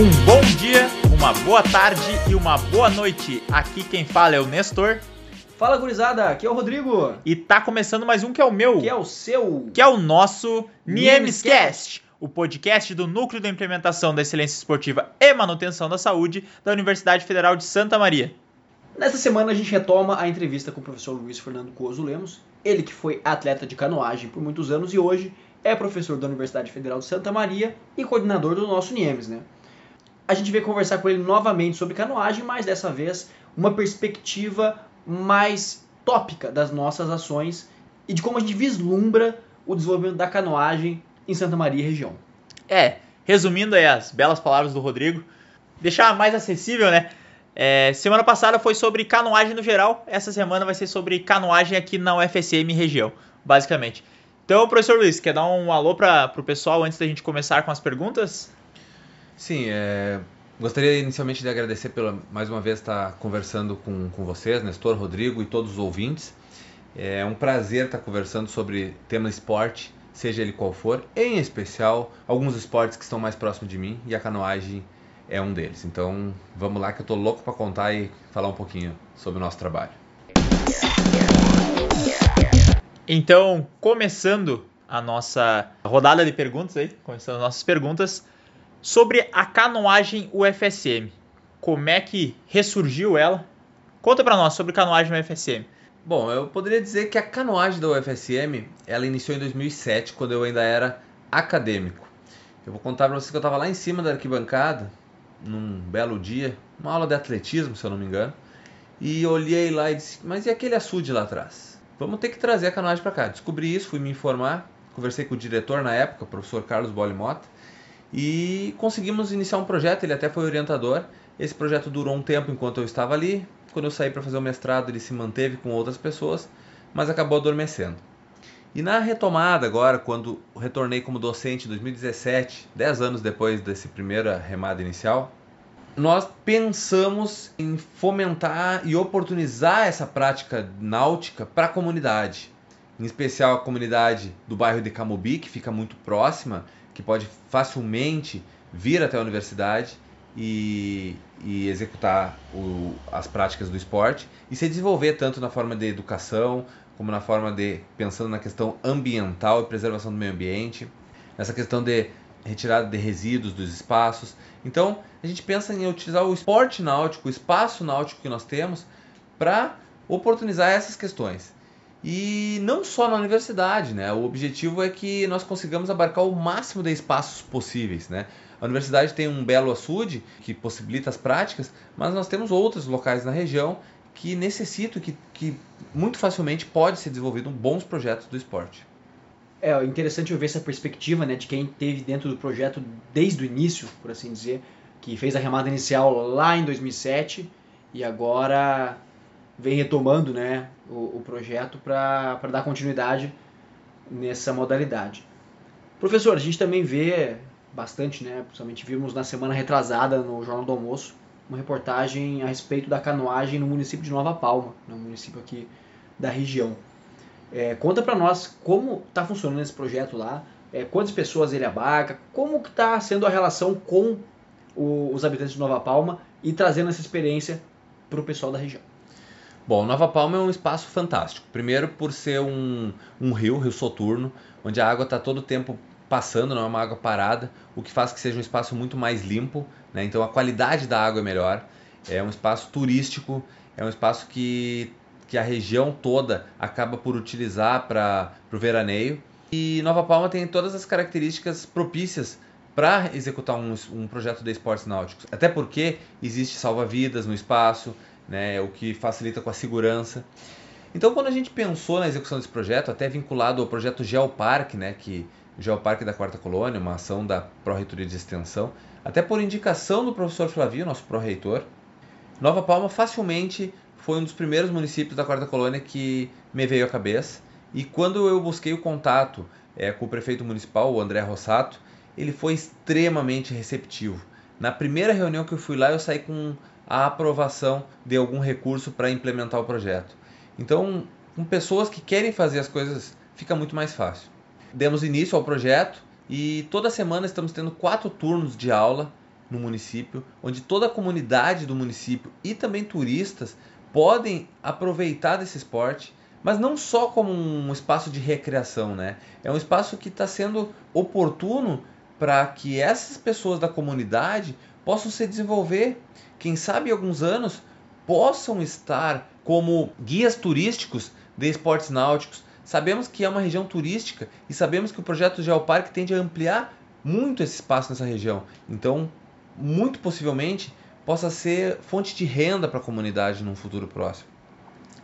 Um bom dia, uma boa tarde e uma boa noite. Aqui quem fala é o Nestor. Fala gurizada, aqui é o Rodrigo. E tá começando mais um que é o meu. Que é o seu. Que é o nosso Niemescast, o podcast do Núcleo de Implementação da Excelência Esportiva e Manutenção da Saúde da Universidade Federal de Santa Maria. Nessa semana a gente retoma a entrevista com o professor Luiz Fernando Coso Lemos, ele que foi atleta de canoagem por muitos anos e hoje é professor da Universidade Federal de Santa Maria e coordenador do nosso NIEMS, né? A gente veio conversar com ele novamente sobre canoagem, mas dessa vez uma perspectiva mais tópica das nossas ações e de como a gente vislumbra o desenvolvimento da canoagem em Santa Maria e região. É, resumindo aí as belas palavras do Rodrigo, deixar mais acessível, né? É, semana passada foi sobre canoagem no geral, essa semana vai ser sobre canoagem aqui na UFSM região, basicamente. Então, professor Luiz, quer dar um alô para o pessoal antes da gente começar com as perguntas? Sim, é, gostaria inicialmente de agradecer pela mais uma vez estar conversando com, com vocês, Nestor, Rodrigo e todos os ouvintes. É um prazer estar conversando sobre tema esporte, seja ele qual for, em especial alguns esportes que estão mais próximos de mim e a canoagem é um deles. Então vamos lá que eu estou louco para contar e falar um pouquinho sobre o nosso trabalho. Então, começando a nossa rodada de perguntas aí, começando as nossas perguntas sobre a canoagem UFSM. Como é que ressurgiu ela? Conta para nós sobre canoagem UFSM. Bom, eu poderia dizer que a canoagem da UFSM, ela iniciou em 2007, quando eu ainda era acadêmico. Eu vou contar para vocês que eu estava lá em cima da arquibancada, num belo dia, uma aula de atletismo, se eu não me engano, e olhei lá e disse: "Mas e aquele açude lá atrás?" vamos ter que trazer a canoagem para cá. Descobri isso, fui me informar, conversei com o diretor na época, o professor Carlos Bolimota, e conseguimos iniciar um projeto, ele até foi orientador. Esse projeto durou um tempo enquanto eu estava ali. Quando eu saí para fazer o mestrado, ele se manteve com outras pessoas, mas acabou adormecendo. E na retomada agora, quando retornei como docente em 2017, 10 anos depois desse primeira remada inicial, nós pensamos em fomentar e oportunizar essa prática náutica para a comunidade, em especial a comunidade do bairro de Camobi, que fica muito próxima, que pode facilmente vir até a universidade e, e executar o, as práticas do esporte e se desenvolver tanto na forma de educação como na forma de pensando na questão ambiental e preservação do meio ambiente, nessa questão de retirada de resíduos dos espaços. Então, a gente pensa em utilizar o esporte náutico, o espaço náutico que nós temos, para oportunizar essas questões. E não só na universidade, né? O objetivo é que nós consigamos abarcar o máximo de espaços possíveis, né? A universidade tem um belo açude que possibilita as práticas, mas nós temos outros locais na região que necessitam, que, que muito facilmente pode ser desenvolvido bons projetos do esporte. É interessante eu ver essa perspectiva né, de quem teve dentro do projeto desde o início, por assim dizer, que fez a remada inicial lá em 2007 e agora vem retomando né, o, o projeto para dar continuidade nessa modalidade. Professor, a gente também vê bastante, né, principalmente vimos na semana retrasada no Jornal do Almoço, uma reportagem a respeito da canoagem no município de Nova Palma, no município aqui da região. É, conta para nós como está funcionando esse projeto lá, é, quantas pessoas ele abarca, como está sendo a relação com o, os habitantes de Nova Palma e trazendo essa experiência para o pessoal da região. Bom, Nova Palma é um espaço fantástico. Primeiro por ser um, um rio, rio Soturno, onde a água está todo o tempo passando, não é uma água parada, o que faz que seja um espaço muito mais limpo, né? então a qualidade da água é melhor. É um espaço turístico, é um espaço que, que a região toda acaba por utilizar para o veraneio. E Nova Palma tem todas as características propícias para executar um, um, projeto de esportes náuticos. Até porque existe salva-vidas no espaço, né, o que facilita com a segurança. Então, quando a gente pensou na execução desse projeto, até vinculado ao projeto Geoparque, né, que Geoparque da Quarta Colônia, uma ação da Pró-Reitoria de Extensão, até por indicação do professor Flavio, nosso pró-reitor, Nova Palma facilmente foi um dos primeiros municípios da Quarta Colônia que me veio à cabeça. E quando eu busquei o contato é, com o prefeito municipal, o André Rossato, ele foi extremamente receptivo. Na primeira reunião que eu fui lá, eu saí com a aprovação de algum recurso para implementar o projeto. Então, com pessoas que querem fazer as coisas, fica muito mais fácil. Demos início ao projeto e toda semana estamos tendo quatro turnos de aula no município, onde toda a comunidade do município e também turistas podem aproveitar desse esporte, mas não só como um espaço de recreação, né? É um espaço que está sendo oportuno para que essas pessoas da comunidade possam se desenvolver, quem sabe em alguns anos possam estar como guias turísticos de esportes náuticos. Sabemos que é uma região turística e sabemos que o projeto Geoparque tende a ampliar muito esse espaço nessa região. Então, muito possivelmente, possa ser fonte de renda para a comunidade num futuro próximo.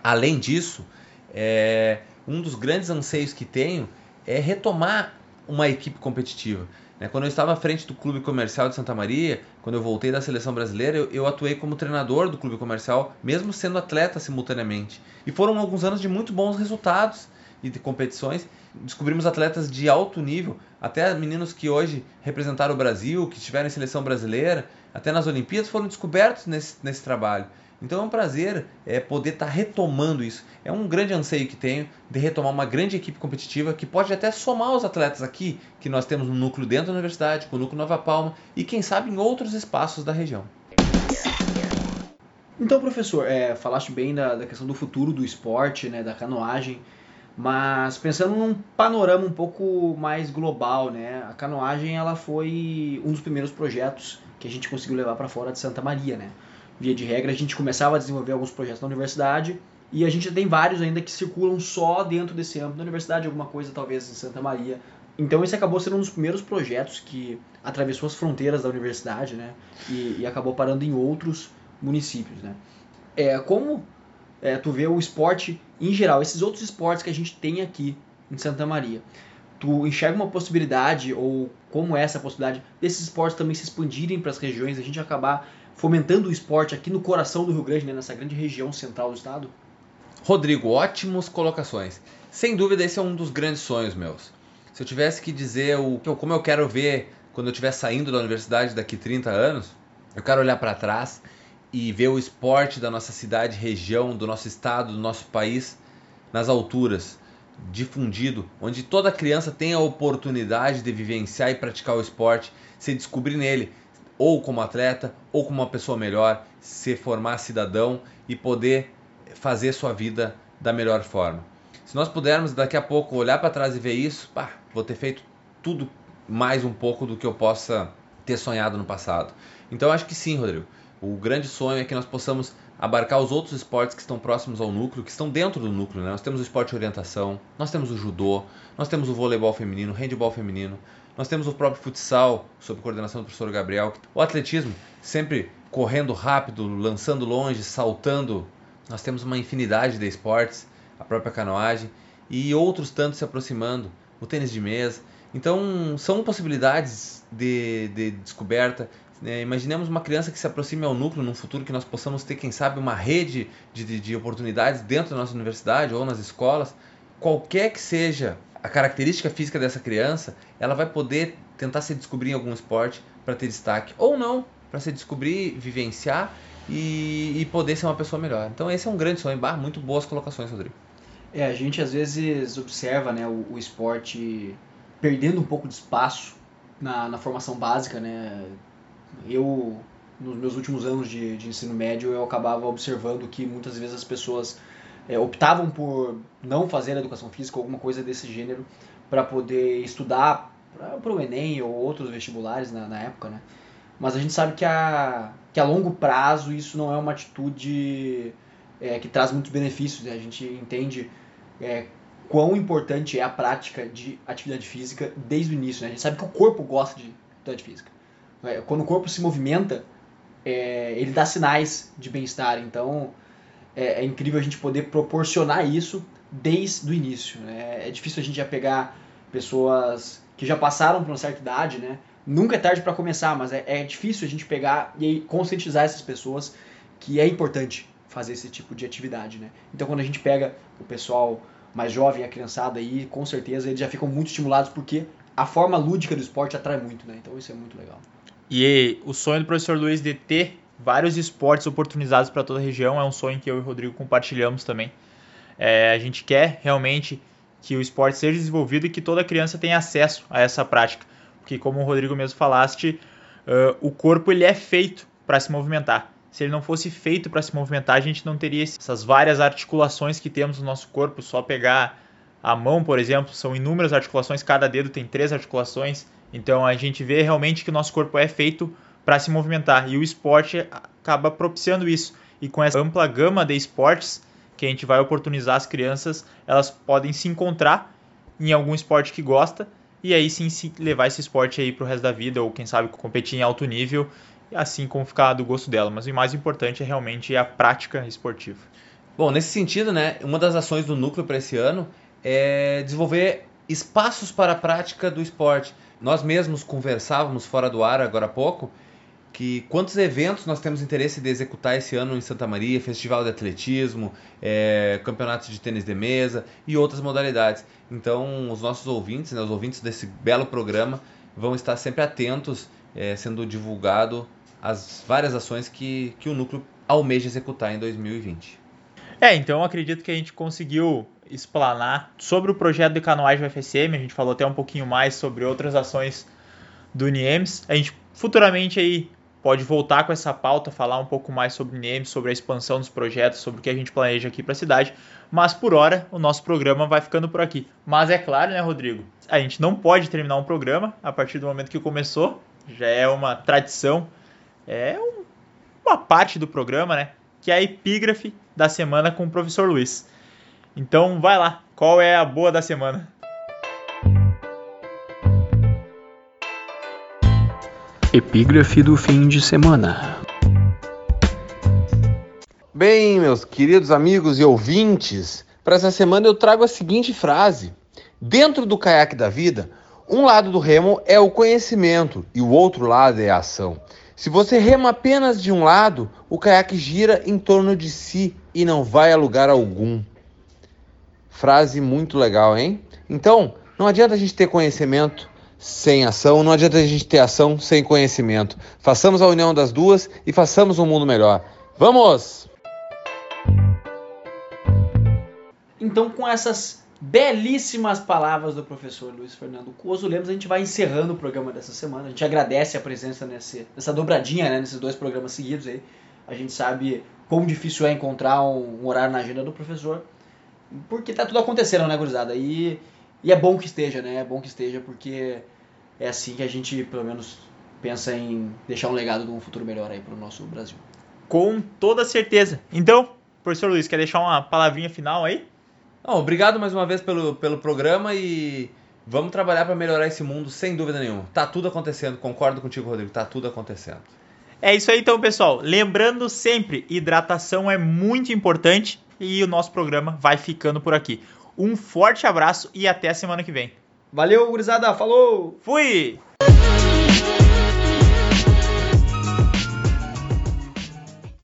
Além disso, é, um dos grandes anseios que tenho é retomar uma equipe competitiva. Né? Quando eu estava à frente do Clube Comercial de Santa Maria, quando eu voltei da seleção brasileira, eu, eu, atuei como treinador do Clube Comercial, mesmo sendo atleta simultaneamente. E foram alguns anos de muito bons resultados e de competições. Descobrimos atletas de alto nível, até meninos que hoje representaram o Brasil, que estiveram em seleção brasileira, até nas Olimpíadas, foram descobertos nesse, nesse trabalho. Então é um prazer é, poder estar tá retomando isso. É um grande anseio que tenho de retomar uma grande equipe competitiva que pode até somar os atletas aqui, que nós temos no núcleo dentro da universidade, com o núcleo Nova Palma e quem sabe em outros espaços da região. Então, professor, é, falaste bem da, da, questão do futuro do esporte, né, da canoagem, mas pensando num panorama um pouco mais global, né, a canoagem ela foi um dos primeiros projetos que a gente conseguiu levar para fora de Santa Maria, né? Via de regra, a gente começava a desenvolver alguns projetos na universidade e a gente tem vários ainda que circulam só dentro desse âmbito da universidade, alguma coisa talvez em Santa Maria. Então esse acabou sendo um dos primeiros projetos que atravessou as fronteiras da universidade, né? E, e acabou parando em outros municípios, né? É, como é, tu vê o esporte em geral, esses outros esportes que a gente tem aqui em Santa Maria, tu enxerga uma possibilidade ou como é essa possibilidade desses esportes também se expandirem para as regiões, a gente acabar fomentando o esporte aqui no coração do Rio Grande, né, nessa grande região central do estado? Rodrigo, ótimas colocações. Sem dúvida, esse é um dos grandes sonhos meus. Se eu tivesse que dizer o como eu quero ver quando eu estiver saindo da universidade daqui 30 anos, eu quero olhar para trás e ver o esporte da nossa cidade, região, do nosso estado, do nosso país nas alturas, difundido, onde toda criança tem a oportunidade de vivenciar e praticar o esporte, se descobrir nele, ou como atleta, ou como uma pessoa melhor, se formar cidadão e poder fazer sua vida da melhor forma. Se nós pudermos daqui a pouco olhar para trás e ver isso, pá, vou ter feito tudo mais um pouco do que eu possa ter sonhado no passado. Então acho que sim, Rodrigo. O grande sonho é que nós possamos abarcar os outros esportes que estão próximos ao núcleo, que estão dentro do núcleo. Né? Nós temos o esporte de orientação, nós temos o judô, nós temos o voleibol feminino, o handball feminino, nós temos o próprio futsal, sob coordenação do professor Gabriel. O atletismo, sempre correndo rápido, lançando longe, saltando. Nós temos uma infinidade de esportes, a própria canoagem e outros tantos se aproximando. O tênis de mesa. Então, são possibilidades de, de descoberta. É, imaginemos uma criança que se aproxime ao núcleo num futuro que nós possamos ter, quem sabe, uma rede de, de, de oportunidades dentro da nossa universidade ou nas escolas. Qualquer que seja a característica física dessa criança, ela vai poder tentar se descobrir em algum esporte para ter destaque ou não, para se descobrir, vivenciar e, e, poder ser uma pessoa melhor. Então esse é um grande sonho. Bah, muito boas colocações, Rodrigo. É, a gente às vezes observa né, o, o esporte perdendo um pouco de espaço na, na formação básica, né? Eu, nos meus últimos anos de, de ensino médio, eu acabava observando que muitas vezes as pessoas é, optavam por não fazer educação física ou alguma coisa desse gênero para poder estudar para o Enem ou outros vestibulares na, na, época, né? Mas a gente sabe que a, que a longo prazo isso não é uma atitude é, que traz muitos benefícios. Né? A gente entende é, quão importante é a prática de atividade física desde o início. Né? A gente sabe que o corpo gosta de atividade física. É, quando o corpo se movimenta, é, ele dá sinais de bem-estar. Então, é, é, incrível a gente poder proporcionar isso desde o início. Né? É difícil a gente já pegar pessoas que já passaram por uma certa idade, né? Nunca é tarde para começar, mas é, é, difícil a gente pegar e conscientizar essas pessoas que é importante fazer esse tipo de atividade, né? Então quando a gente pega o pessoal mais jovem, a criançada aí, com certeza eles já ficam muito estimulados porque a forma lúdica do esporte atrai muito, né? Então isso é muito legal. E o sonho do professor Luiz de ter vários esportes oportunizados para toda a região. É um sonho que eu e o Rodrigo compartilhamos também. É, a gente quer realmente que o esporte seja desenvolvido e que toda criança tenha acesso a essa prática. Porque, como o Rodrigo mesmo falaste, uh, o corpo ele é feito para se movimentar. Se ele não fosse feito para se movimentar, a gente não teria essas várias articulações que temos no nosso corpo. Só pegar a mão, por exemplo, são inúmeras articulações, cada dedo tem três articulações. Então a gente vê realmente que o nosso corpo é feito para se movimentar e o esporte acaba propiciando isso. E com essa ampla gama de esportes que a gente vai oportunizar as crianças, elas podem se encontrar em algum esporte que gosta e aí sim levar esse esporte aí pro resto da vida ou quem sabe competir em alto nível, assim como ficar do gosto dela. Mas o mais importante é realmente a prática esportiva. Bom, nesse sentido, né, uma das ações do núcleo para esse ano é desenvolver espaços para a prática do esporte. Nós mesmos conversávamos fora do ar agora há pouco que quantos eventos nós temos interesse de executar esse ano em Santa Maria, festival de atletismo, é, campeonatos de tênis de mesa e outras modalidades. Então, os nossos ouvintes, né, os ouvintes desse belo programa, vão estar sempre atentos, é, sendo divulgado as várias ações que, que o núcleo almeja executar em 2020. É, então acredito que a gente conseguiu explanar sobre o projeto de canoagem UFSM, a gente falou até um pouquinho mais sobre outras ações do NIEMS. A gente futuramente aí pode voltar com essa pauta, falar um pouco mais sobre o NIEMS, sobre a expansão dos projetos, sobre o que a gente planeja aqui para a cidade. Mas por hora, o nosso programa vai ficando por aqui. Mas é claro, né, Rodrigo? A gente não pode terminar um programa a partir do momento que começou. Já é uma tradição, é um, uma parte do programa, né? Que é a epígrafe da semana com o professor Luiz. Então vai lá, qual é a boa da semana? Epígrafe do fim de semana. Bem, meus queridos amigos e ouvintes, para essa semana eu trago a seguinte frase: Dentro do caiaque da vida, um lado do remo é o conhecimento e o outro lado é a ação. Se você rema apenas de um lado, o caiaque gira em torno de si e não vai a lugar algum. Frase muito legal, hein? Então, não adianta a gente ter conhecimento sem ação, não adianta a gente ter ação sem conhecimento. Façamos a união das duas e façamos um mundo melhor. Vamos! Então, com essas belíssimas palavras do professor Luiz Fernando Coso Lemos, a gente vai encerrando o programa dessa semana. A gente agradece a presença nesse, nessa dobradinha, né, nesses dois programas seguidos aí. A gente sabe quão difícil é encontrar um, um horário na agenda do professor porque tá tudo acontecendo, né, gurizada? E, e é bom que esteja, né? É bom que esteja, porque é assim que a gente, pelo menos, pensa em deixar um legado de um futuro melhor aí pro nosso Brasil. Com toda certeza. Então, professor Luiz, quer deixar uma palavrinha final aí? Não, obrigado mais uma vez pelo, pelo programa e vamos trabalhar para melhorar esse mundo sem dúvida nenhuma. Tá tudo acontecendo, concordo contigo, Rodrigo, tá tudo acontecendo. É isso aí então, pessoal. Lembrando sempre, hidratação é muito importante e o nosso programa vai ficando por aqui. Um forte abraço e até a semana que vem. Valeu, gurizada. Falou! Fui!